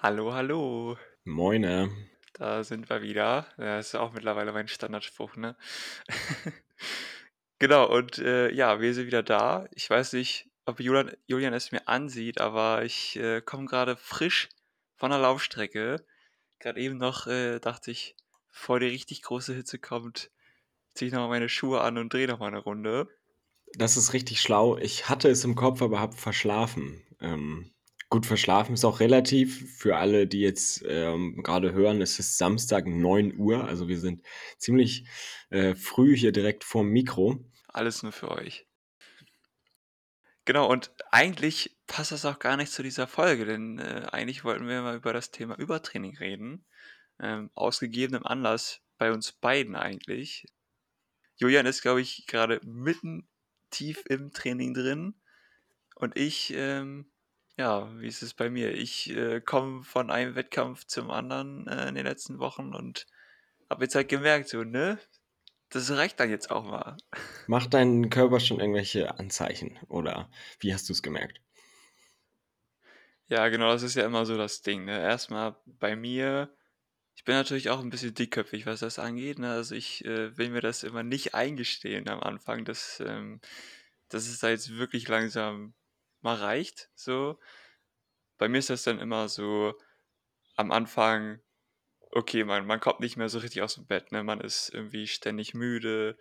Hallo, hallo. Moine. Da sind wir wieder. Das ist auch mittlerweile mein Standardspruch, ne? Genau, und äh, ja, wir sind wieder da. Ich weiß nicht, ob Julian, Julian es mir ansieht, aber ich äh, komme gerade frisch von der Laufstrecke. Gerade eben noch äh, dachte ich, bevor die richtig große Hitze kommt, ziehe ich nochmal meine Schuhe an und drehe nochmal eine Runde. Das ist richtig schlau. Ich hatte es im Kopf, aber habe verschlafen. Ähm, gut, verschlafen ist auch relativ. Für alle, die jetzt ähm, gerade hören, es ist Samstag 9 Uhr. Also wir sind ziemlich äh, früh hier direkt vorm Mikro. Alles nur für euch. Genau, und eigentlich passt das auch gar nicht zu dieser Folge, denn äh, eigentlich wollten wir mal über das Thema Übertraining reden. Ähm, aus gegebenem Anlass bei uns beiden eigentlich. Julian ist, glaube ich, gerade mitten tief im Training drin. Und ich, ähm, ja, wie ist es bei mir? Ich äh, komme von einem Wettkampf zum anderen äh, in den letzten Wochen und habe jetzt halt gemerkt, so, ne? Das reicht dann jetzt auch mal. Macht dein Körper schon irgendwelche Anzeichen oder wie hast du es gemerkt? Ja, genau, das ist ja immer so das Ding. Ne? Erstmal bei mir, ich bin natürlich auch ein bisschen dickköpfig, was das angeht. Ne? Also ich äh, will mir das immer nicht eingestehen am Anfang, dass, ähm, dass es da jetzt wirklich langsam mal reicht. So. Bei mir ist das dann immer so am Anfang, okay, man, man kommt nicht mehr so richtig aus dem Bett. Ne? Man ist irgendwie ständig müde,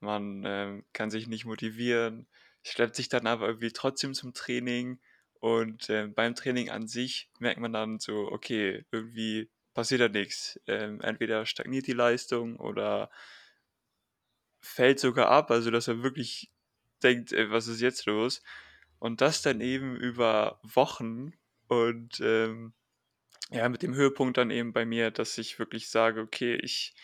man ähm, kann sich nicht motivieren, schleppt sich dann aber irgendwie trotzdem zum Training und äh, beim Training an sich merkt man dann so, okay, irgendwie passiert da nichts. Ähm, entweder stagniert die Leistung oder fällt sogar ab, also dass er wirklich denkt, ey, was ist jetzt los? Und das dann eben über Wochen und ähm, ja, mit dem Höhepunkt dann eben bei mir, dass ich wirklich sage, okay, ich,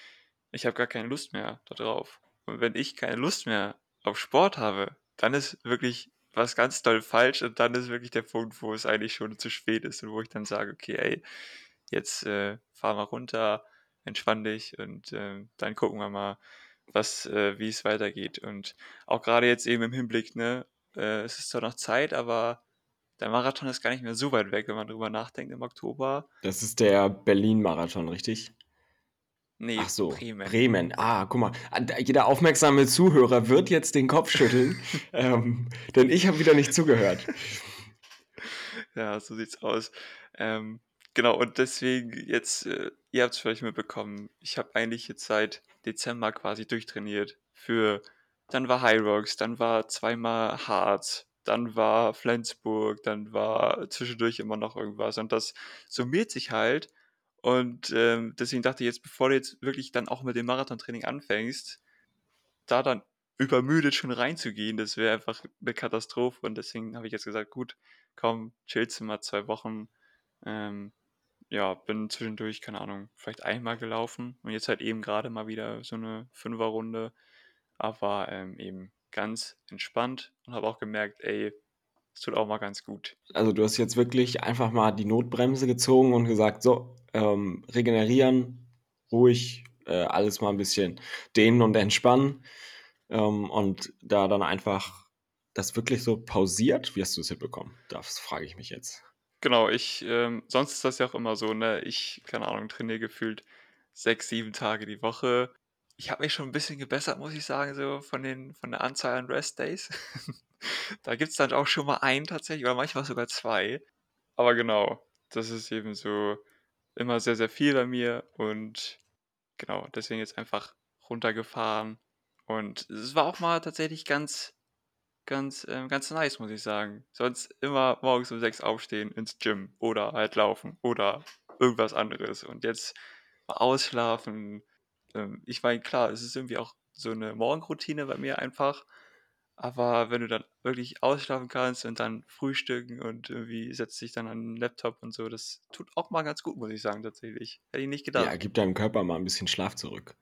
ich habe gar keine Lust mehr darauf. Und wenn ich keine Lust mehr auf Sport habe, dann ist wirklich was ganz doll falsch und dann ist wirklich der Punkt, wo es eigentlich schon zu spät ist und wo ich dann sage, okay, ey, jetzt äh, fahr mal runter, entspann dich und äh, dann gucken wir mal, was, äh, wie es weitergeht. Und auch gerade jetzt eben im Hinblick, ne, äh, es ist zwar noch Zeit, aber der Marathon ist gar nicht mehr so weit weg, wenn man drüber nachdenkt im Oktober. Das ist der Berlin-Marathon, richtig? Nee, Ach so, Bremen. Bremen. Ah, guck mal, jeder aufmerksame Zuhörer wird jetzt den Kopf schütteln, ähm, denn ich habe wieder nicht zugehört. Ja, so sieht's aus. Ähm, genau, und deswegen jetzt, äh, ihr habt es vielleicht mitbekommen, ich habe eigentlich jetzt seit Dezember quasi durchtrainiert für, dann war Rocks, dann war zweimal Harz, dann war Flensburg, dann war zwischendurch immer noch irgendwas und das summiert sich halt und ähm, deswegen dachte ich jetzt, bevor du jetzt wirklich dann auch mit dem Marathontraining anfängst, da dann übermüdet schon reinzugehen, das wäre einfach eine Katastrophe. Und deswegen habe ich jetzt gesagt, gut, komm, chillst du mal zwei Wochen. Ähm, ja, bin zwischendurch, keine Ahnung, vielleicht einmal gelaufen und jetzt halt eben gerade mal wieder so eine Fünferrunde. Aber ähm, eben ganz entspannt und habe auch gemerkt, ey, es tut auch mal ganz gut. Also du hast jetzt wirklich einfach mal die Notbremse gezogen und gesagt, so, ähm, regenerieren, ruhig, äh, alles mal ein bisschen dehnen und entspannen. Ähm, und da dann einfach das wirklich so pausiert, wie hast du es hinbekommen? Das frage ich mich jetzt. Genau, ich, ähm, sonst ist das ja auch immer so, ne? Ich, keine Ahnung, trainiere gefühlt sechs, sieben Tage die Woche. Ich habe mich schon ein bisschen gebessert, muss ich sagen, so von den, von der Anzahl an Rest Days. da gibt es dann auch schon mal einen tatsächlich, oder manchmal sogar zwei. Aber genau, das ist eben so immer sehr, sehr viel bei mir und genau, deswegen jetzt einfach runtergefahren. Und es war auch mal tatsächlich ganz, ganz, ähm, ganz nice, muss ich sagen. Sonst immer morgens um sechs aufstehen ins Gym oder halt laufen oder irgendwas anderes. Und jetzt mal ausschlafen. Ähm, ich meine, klar, es ist irgendwie auch so eine Morgenroutine bei mir einfach. Aber wenn du dann wirklich ausschlafen kannst und dann frühstücken und irgendwie setzt dich dann an den Laptop und so, das tut auch mal ganz gut, muss ich sagen, tatsächlich. Hätte ich nicht gedacht. Ja, gib deinem Körper mal ein bisschen Schlaf zurück.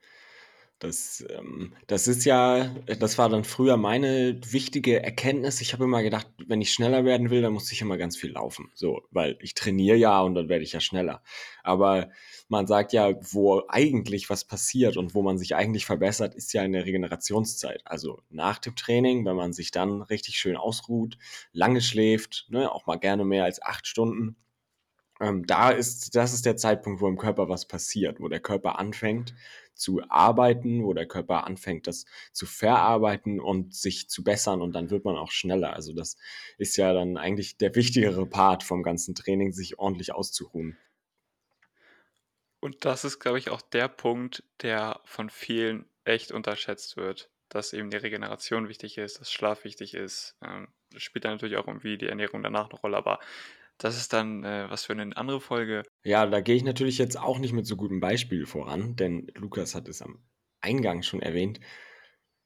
Das, ähm, das ist ja, das war dann früher meine wichtige Erkenntnis. Ich habe immer gedacht, wenn ich schneller werden will, dann muss ich immer ganz viel laufen. So, weil ich trainiere ja und dann werde ich ja schneller. Aber man sagt ja, wo eigentlich was passiert und wo man sich eigentlich verbessert, ist ja eine Regenerationszeit. Also nach dem Training, wenn man sich dann richtig schön ausruht, lange schläft, ne, auch mal gerne mehr als acht Stunden Ähm, da ist das ist der Zeitpunkt, wo im Körper was passiert, wo der Körper anfängt zu arbeiten, wo der Körper anfängt, das zu verarbeiten und sich zu bessern und dann wird man auch schneller. Also das ist ja dann eigentlich der wichtigere Part vom ganzen Training, sich ordentlich auszuruhen. Und das ist, glaube ich, auch der Punkt, der von vielen echt unterschätzt wird, dass eben die Regeneration wichtig ist, dass Schlaf wichtig ist. Ähm, spielt dann natürlich auch irgendwie die Ernährung danach eine Rolle, aber das ist dann äh, was für eine andere Folge. Ja, da gehe ich natürlich jetzt auch nicht mit so gutem Beispiel voran, denn Lukas hat es am Eingang schon erwähnt.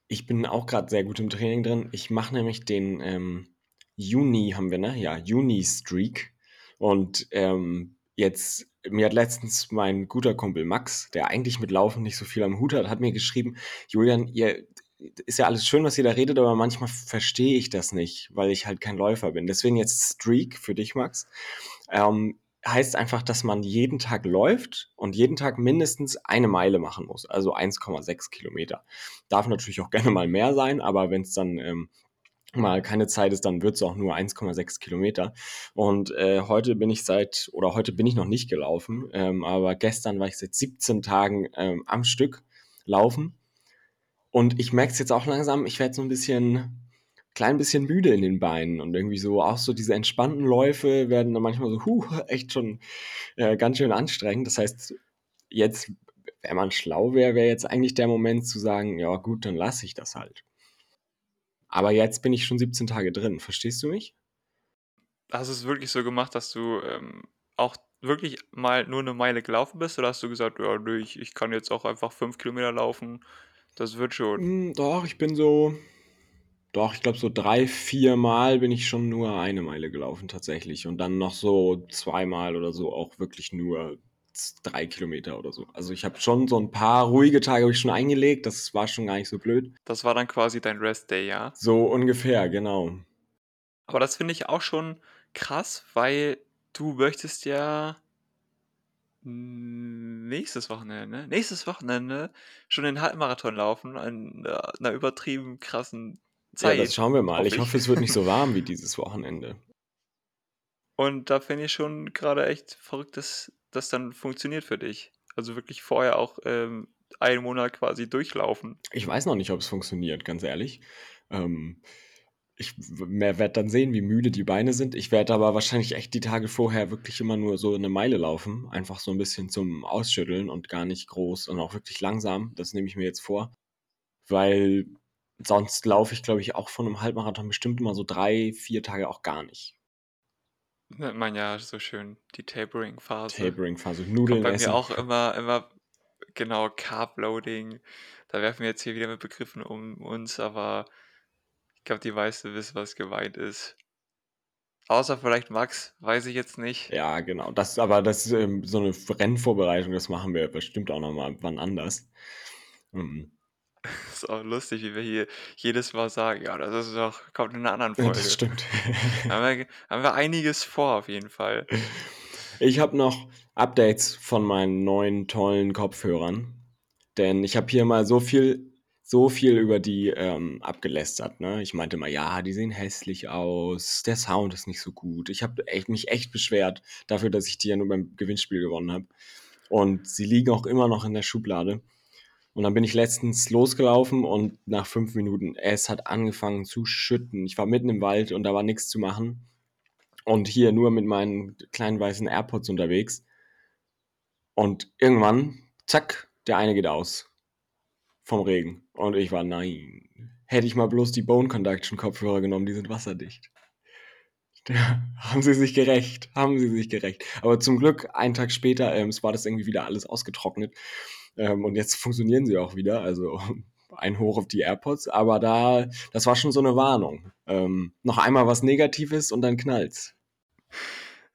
Ich bin auch gerade sehr gut im Training drin. Ich mache nämlich den ähm, Juni, haben wir, ne? Ja, Juni-Streak. Und ähm, jetzt, mir hat letztens mein guter Kumpel Max, der eigentlich mit Laufen nicht so viel am Hut hat, hat mir geschrieben, Julian, ihr ist ja alles schön, was ihr da redet, aber manchmal verstehe ich das nicht, weil ich halt kein Läufer bin. Deswegen jetzt Streak für dich, Max. Ähm, heißt einfach, dass man jeden Tag läuft und jeden Tag mindestens eine Meile machen muss, also 1,6 Kilometer. Darf natürlich auch gerne mal mehr sein, aber wenn es dann ähm, mal keine Zeit ist, dann wird es auch nur 1,6 Kilometer. Und äh, heute bin ich seit, oder heute bin ich noch nicht gelaufen, ähm, aber gestern war ich seit 17 Tagen ähm, am Stück laufen und ich merke es jetzt auch langsam, ich werde so ein bisschen, klein bisschen müde in den Beinen und irgendwie so, auch so diese entspannten Läufe werden dann manchmal so, huh, echt schon äh, ganz schön anstrengend. Das heißt, jetzt, wenn man schlau wäre, wäre jetzt eigentlich der Moment zu sagen, ja gut, dann lasse ich das halt. Aber jetzt bin ich schon 17 Tage drin, verstehst du mich? Hast du es wirklich so gemacht, dass du ähm, auch wirklich mal nur eine Meile gelaufen bist oder hast du gesagt, ja, ich, ich kann jetzt auch einfach fünf Kilometer laufen das wird schon. Hm, doch, ich bin so doch, ich glaube, so drei, vier Mal bin ich schon nur eine Meile gelaufen tatsächlich und dann noch so zweimal oder so auch wirklich nur drei Kilometer oder so. Also ich habe schon so ein paar ruhige Tage habe ich schon eingelegt, das war schon gar nicht so blöd. Das war dann quasi dein Rest-Day, ja? So ungefähr, genau. Aber das finde ich auch schon krass, weil du möchtest ja nächstes Wochenende, nächstes Wochenende schon den Halbmarathon laufen an einer übertrieben krassen Ja, das schauen wir mal. hoffe Ich hoffe, es wird nicht so warm wie dieses Wochenende. Und da finde ich schon gerade echt verrückt, dass das dann funktioniert für dich. Also wirklich vorher auch ähm, einen Monat quasi durchlaufen. Ich weiß noch nicht, ob es funktioniert, ganz ehrlich. Ähm, ich werde dann sehen, wie müde die Beine sind. Ich werde aber wahrscheinlich echt die Tage vorher wirklich immer nur so eine Meile laufen. Einfach so ein bisschen zum Ausschütteln und gar nicht groß und auch wirklich langsam. Das nehme ich mir jetzt vor. Weil sonst laufe ich, glaube ich, auch von einem Halbmarathon bestimmt immer so drei, vier Tage auch gar nicht. Nennt man ja so schön die Tapering-Phase. Tapering-Phase, Nudeln Kommt bei essen. mir auch immer, immer, genau, Carb-Loading. Da werfen wir jetzt hier wieder mit Begriffen um uns, aber glaube, die meisten wissen, was gemeint ist. Außer vielleicht Max, weiß ich jetzt nicht. Ja, genau. Das, aber das ist ähm, so eine Rennvorbereitung, das machen wir bestimmt auch nochmal wann anders. Mhm. Das ist auch lustig, wie wir hier jedes Mal sagen, ja, das ist doch, kommt in einer anderen Folge. Das stimmt. haben, wir, haben wir einiges vor, auf jeden Fall. Ich habe noch Updates von meinen neuen tollen Kopfhörern. Denn ich habe hier mal so viel so viel über die ähm, abgelästert. Ne? Ich meinte mal, ja, die sehen hässlich aus, der Sound ist nicht so gut. Ich habe echt, mich echt beschwert dafür, dass ich die ja nur beim Gewinnspiel gewonnen habe. Und sie liegen auch immer noch in der Schublade. Und dann bin ich letztens losgelaufen und nach fünf Minuten, es hat angefangen zu schütten. Ich war mitten im Wald und da war nichts zu machen. Und hier nur mit meinen kleinen weißen AirPods unterwegs. Und irgendwann, zack, der eine geht aus vom Regen. Und ich war, nein. Hätte ich mal bloß die Bone Conduction Kopfhörer genommen, die sind wasserdicht. Ja, haben sie sich gerecht, haben sie sich gerecht. Aber zum Glück, einen Tag später, ähm, es war das irgendwie wieder alles ausgetrocknet. Ähm, und jetzt funktionieren sie auch wieder. Also ein Hoch auf die AirPods. Aber da, das war schon so eine Warnung. Ähm, noch einmal was Negatives und dann knallt's.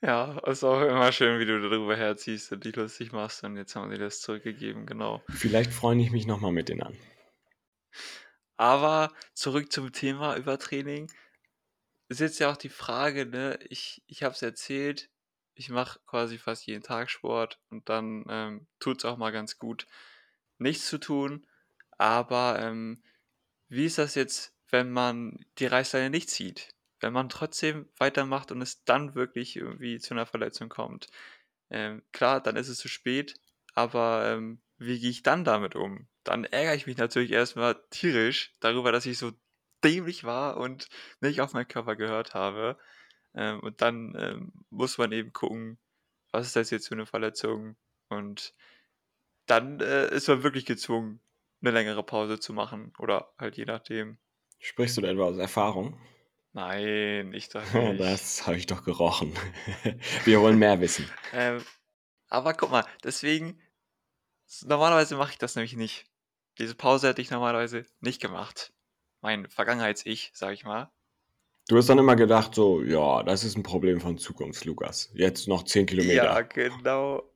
Ja, ist auch immer schön, wie du darüber herziehst und dich lustig machst und jetzt haben sie das zurückgegeben, genau. Vielleicht freue ich mich nochmal mit denen an. Aber zurück zum Thema Übertraining. Ist jetzt ja auch die Frage, ne? Ich, ich habe es erzählt, ich mache quasi fast jeden Tag Sport und dann ähm, tut es auch mal ganz gut, nichts zu tun. Aber ähm, wie ist das jetzt, wenn man die Reißleine nicht zieht? wenn man trotzdem weitermacht und es dann wirklich irgendwie zu 'ner Verletzung kommt. Ähm, klar, dann ist es zu spät, aber, ähm, wie gehe ich dann damit um? Dann ärgere ich mich natürlich erst mal tierisch darüber, dass ich so dämlich war und nicht auf meinen Körper gehört habe. Ähm, und dann, ähm, muss man eben gucken, was ist das jetzt für 'ne Verletzung? Und dann, äh, ist man wirklich gezwungen, 'ne längere Pause zu machen oder halt je nachdem. Sprichst du da etwa aus Erfahrung? Nein, ich doch nicht. Das habe ich doch gerochen. Wir wollen mehr wissen. Ähm, aber guck mal, deswegen normalerweise mache ich das nämlich nicht. Diese Pause hätte ich normalerweise nicht gemacht. Mein Vergangenheits-Ich, sage ich mal. Du hast dann immer gedacht so: „Ja, das ist 'n Problem von Zukunfts-Lukas. Jetzt noch 10 Ja, Kilometer.“ genau.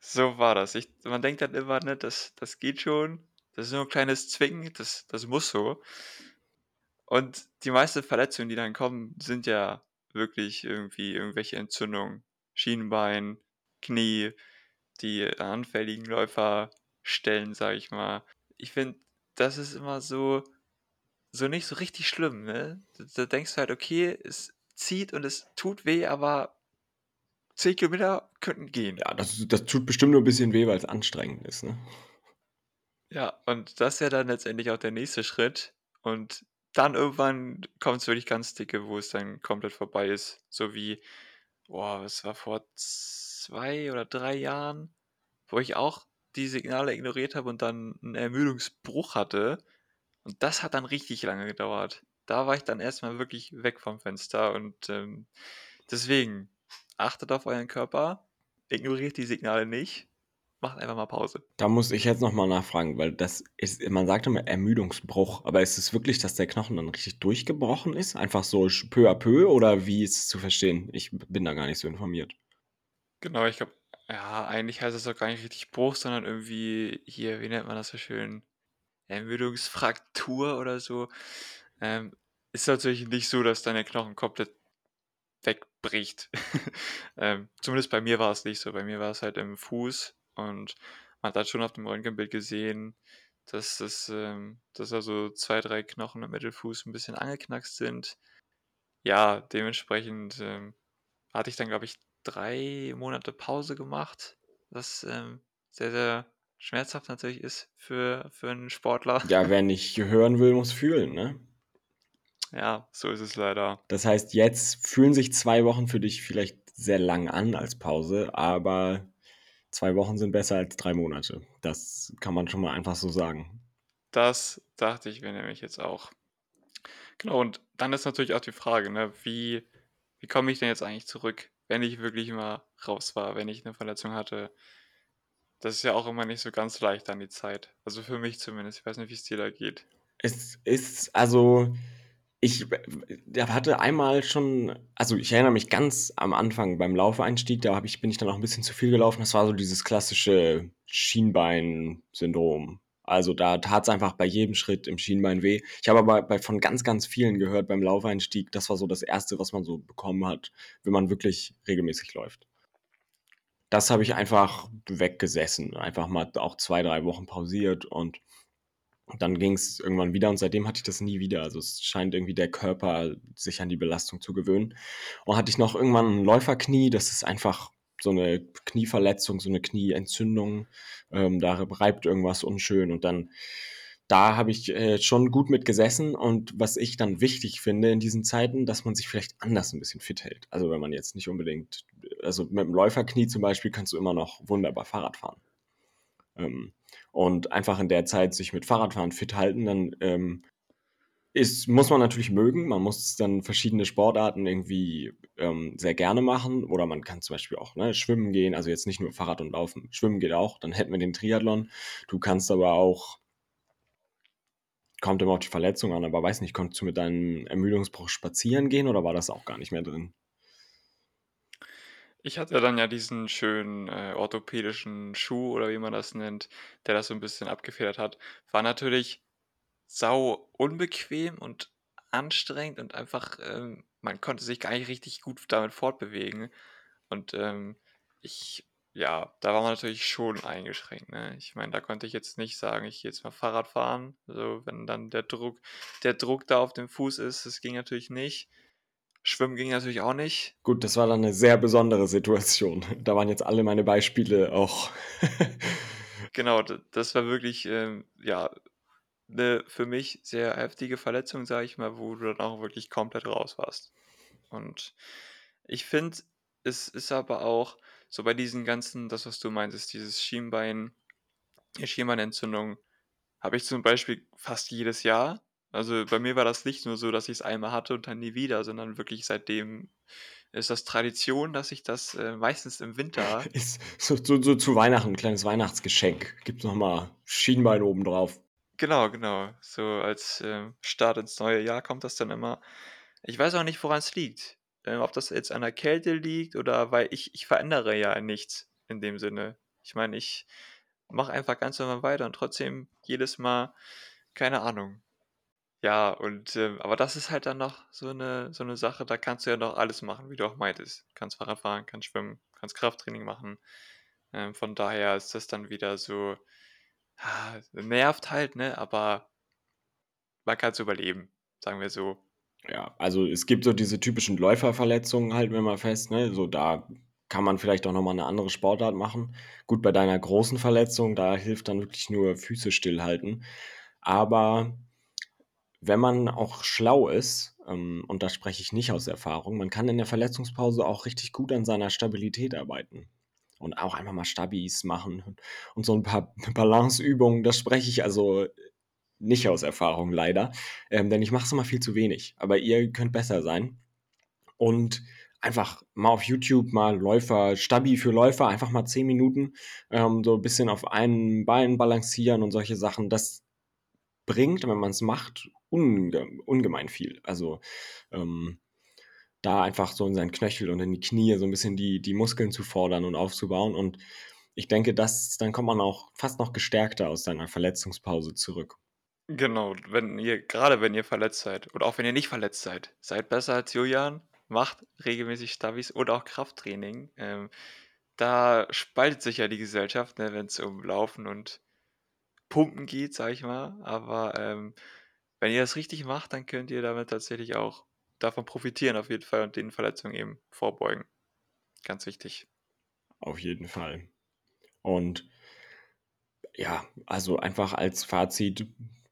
So war das. Ich man denkt dann immer, ne, das das geht schon. Das ist nur 'n kleines Zwicken, das das muss so. Und die meisten Verletzungen, die dann kommen, sind ja wirklich irgendwie irgendwelche Entzündungen. Schienbein, Knie, die anfälligen Läuferstellen, sage ich mal. Ich finde, das ist immer so so nicht so richtig schlimm, ne? D da denkst du halt: „Okay, es zieht und es tut weh, aber 10 Kilometer könnten gehen.“ Ja, das das tut bestimmt nur 'n bisschen weh, weil's anstrengend ist, ne? Ja, und das ist ja dann letztendlich auch der nächste Schritt. Und dann irgendwann kommt's wirklich ganz dicke, wo es dann komplett vorbei ist. So wie boah, was war vor 2 oder 3 Jahren, wo ich auch die Signale ignoriert habe und dann 'n Ermüdungsbruch hatte. Und das hat dann richtig lange gedauert. Da war ich dann erst mal wirklich weg vom Fenster und, ähm, deswegen achtet auf euren Körper, ignoriert die Signale nicht, macht einfach mal Pause. Da muss ich jetzt noch mal nachfragen, weil das ist man sagt immer Ermüdungsbruch, aber ist es wirklich, dass der Knochen dann richtig durchgebrochen ist? Einfach so peu à peu oder wie ist es zu verstehen? Ich bin da gar nicht so informiert. Genau, ich glaube ja, eigentlich heißt es auch gar nicht richtig Bruch, sondern irgendwie hier, wie nennt man das so schön? Ermüdungsfraktur oder so. Ähm, ist natürlich nicht so, dass dann der Knochen komplett wegbricht. Ähm, zumindest bei mir war's nicht so. Bei mir war's halt im Fuß und man hat halt schon auf dem Röntgenbild gesehen, dass das, ähm dass da so 2, 3 Knochen im Mittelfuß 'n bisschen angeknackst sind. Ja, dementsprechend, ähm, hatte ich dann, glaube ich, 3 Monate Pause gemacht, was, ähm, sehr, sehr schmerzhaft natürlich ist für für 'n Sportler. Ja, wer nicht hören will, muss fühlen, ne? Ja, so ist es leider. Das heißt, jetzt fühlen sich 2 Wochen für dich vielleicht sehr lang an als Pause, aber 2 Wochen sind besser als 3 Monate. Das kann man schon mal einfach so sagen. Das dachte ich mir nämlich jetzt auch. Genau, und dann ist natürlich auch die Frage, ne, wie wie komme ich denn jetzt eigentlich zurück, wenn ich wirklich mal raus war, wenn ich 'ne Verletzung hatte? Das ist ja auch immer nicht so ganz leicht dann die Zeit. Also, für mich zumindest. Ich weiß nicht, wie's dir da geht. Es ist also, ich hatte einmal schon also, ich erinnere mich ganz am Anfang beim Laufeinstieg, da ich bin ich dann auch 'n bisschen zu viel gelaufen. Das war so dieses klassische Schienbein-Syndrom. Also, da tat's einfach bei jedem Schritt im Schienbein weh. Ich habe aber bei von ganz, ganz vielen gehört beim Laufeinstieg, das war so das 1., was man so bekommen hat, wenn man wirklich regelmäßig läuft. Das habe ich einfach weggesessen, einfach mal auch 2, 3 Wochen pausiert und dann ging's irgendwann wieder und seitdem hatte ich das nie wieder. Also, es scheint irgendwie der Körper sich an die Belastung zu gewöhnen. Und hatte ich noch irgendwann 'n Läuferknie, das ist einfach so 'ne Knieverletzung, so 'ne Knieentzündung. Ähm, da reibt irgendwas unschön und dann da habe ich, äh, schon gut mit gesessen und was ich dann wichtig finde in diesen Zeiten, dass man sich vielleicht anders 'n bisschen fit hält. Also, wenn man jetzt nicht unbedingt also, mit'm Läuferknie zum Beispiel kannst du immer noch wunderbar Fahrrad fahren. Ähm, und einfach in der Zeit sich mit Fahrradfahren fit halten, dann, ähm, ist muss man natürlich mögen. Man muss dann verschiedene Sportarten irgendwie, ähm, sehr gerne machen oder man kann zum Beispiel auch, ne, schwimmen gehen, also, jetzt nicht nur Fahrrad und Laufen. Schwimmen geht auch, dann hätten wir den Triathlon. Du kannst aber auch kommt immer auf die Verletzung an, aber weiß nicht, konntest du mit deinem Ermüdungsbruch spazieren gehen oder war das auch gar nicht mehr drin? Ich hatte dann ja diesen schönen, äh, orthopädischen Schuh oder wie man das nennt, der das so 'n bisschen abgefedert hat. War natürlich sau unbequem und anstrengend und einfach, ähm man konnte sich gar nicht richtig gut damit fortbewegen. Und, ähm, ich ja, da war man natürlich schon eingeschränkt, ne? Ich meine, da konnte ich jetzt nicht sagen: „Ich gehe jetzt mal Fahrrad fahren.“ So, wenn dann der Druck der Druck da auf dem Fuß ist, das ging natürlich nicht. Schwimmen ging natürlich auch nicht. Gut, das war dann 'ne sehr besondere Situation. Da waren jetzt alle meine Beispiele auch Genau, das war wirklich, ähm, ja, 'ne für mich sehr heftige Verletzung, sage ich mal, wo du dann auch wirklich komplett raus warst. Und ich finde, es ist aber auch so bei diesen ganzen das, was du meintest, dieses Schienbein die Schienbeinentzündung habe ich zum Beispiel fast jedes Jahr. Also, bei mir war das nicht nur so, dass ich's einmal hatte und dann nie wieder, sondern wirklich seitdem ist das Tradition, dass ich das, äh, meistens im Winter Ist so so so zu Weihnachten 'n kleines Weihnachtsgeschenk. Gibt's noch mal Schienbein obendrauf. Genau, genau. So als, ähm, Start ins neue Jahr kommt das dann immer. Ich weiß auch nicht, woran's liegt. Äh, ob das jetzt an der Kälte liegt oder weil ich ich verändere ja nichts in dem Sinne. Ich meine, ich mache einfach ganz normal weiter und trotzdem jedes Mal keine Ahnung. Ja, und, ähm aber das ist halt dann noch so 'ne so 'ne Sache, da kannst du ja noch alles machen, wie du auch meintest. Kannst Fahrrad fahren, kannst schwimmen, kannst Krafttraining machen. Ähm, von daher ist das dann wieder so nervt halt, ne, aber man kann's überleben, sagen wir so. Ja, also, es gibt so diese typischen Läuferverletzungen, halten wir mal fest, ne? So, da kann man vielleicht auch noch mal 'ne andere Sportart machen. Gut, bei deiner großen Verletzung, da hilft dann wirklich nur Füße stillhalten. Aber wenn man auch schlau ist, ähm, und da spreche ich nicht aus Erfahrung, man kann in der Verletzungspause auch richtig gut an seiner Stabilität arbeiten und auch einfach mal Stabis machen und so 'n paar Balanceübungen. Das spreche ich also nicht aus Erfahrung leider, ähm, denn ich mache es immer viel zu wenig. Aber ihr könnt besser sein. Und einfach mal auf YouTube mal Läufer Stabi für Läufer, einfach mal 10 Minuten, ähm, so bisschen auf einem Bein balancieren und solche Sachen. Das bringt, wenn man's macht, unge ungemein viel. Also, ähm, da einfach so in seinen Knöchel und in die Knie so 'n bisschen die die Muskeln zu fordern und aufzubauen. Und ich denke, das dann kommt man auch fast noch gestärkter aus seiner Verletzungspause zurück. Genau, wenn ihr grade wenn ihr verletzt seid oder auch wenn ihr nicht verletzt seid, seid besser als Julian, macht regelmäßig Stabis oder auch Krafttraining. Ähm, da spaltet sich ja die Gesellschaft, ne, wenn's um Laufen und Pumpen geht, sage ich mal. Aber, ähm, wenn ihr das richtig macht, dann könnt ihr damit tatsächlich auch davon profitieren auf jeden Fall und den Verletzungen eben vorbeugen. Ganz wichtig. Auf jeden Fall. Und ja, also, einfach als Fazit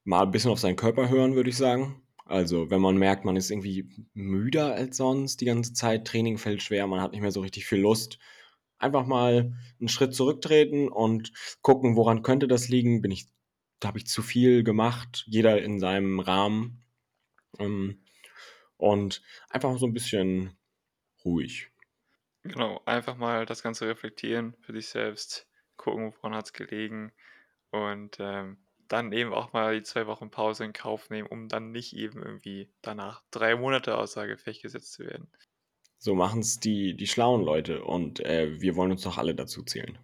mal bisschen auf seinen Körper hören, würde ich sagen. Also, wenn man merkt, man ist irgendwie müder als sonst die ganze Zeit, Training fällt schwer, man hat nicht mehr so richtig viel Lust, einfach mal 'n Schritt zurücktreten und gucken, woran könnte das liegen? Bin ich habe ich zu viel gemacht? Jeder in seinem Rahmen. Ähm, und einfach so 'n bisschen ruhig. Genau, einfach mal das Ganze reflektieren für sich selbst, gucken, woran hat's gelegen und, ähm, dann eben auch mal die 2 Wochen Pause in Kauf nehmen, um dann nicht eben irgendwie danach 3 Monate Gefecht gesetzt zu werden. So machen's die die schlauen Leute und, äh, wir wollen uns doch alle dazu zählen.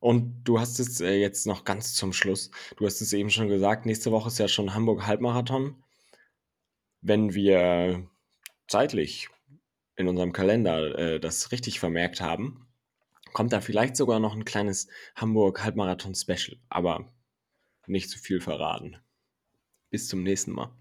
Und du hast es, äh, jetzt noch ganz zum Schluss du hast es eben schon gesagt, nächste Woche ist ja schon Hamburg-Halbmarathon. Wenn wir zeitlich in unserem Kalender, äh, das richtig vermerkt haben, kommt da vielleicht sogar noch 'n kleines Hamburg-Halbmarathon-Special, aber nicht zu viel verraten. Bis zum nächsten Mal.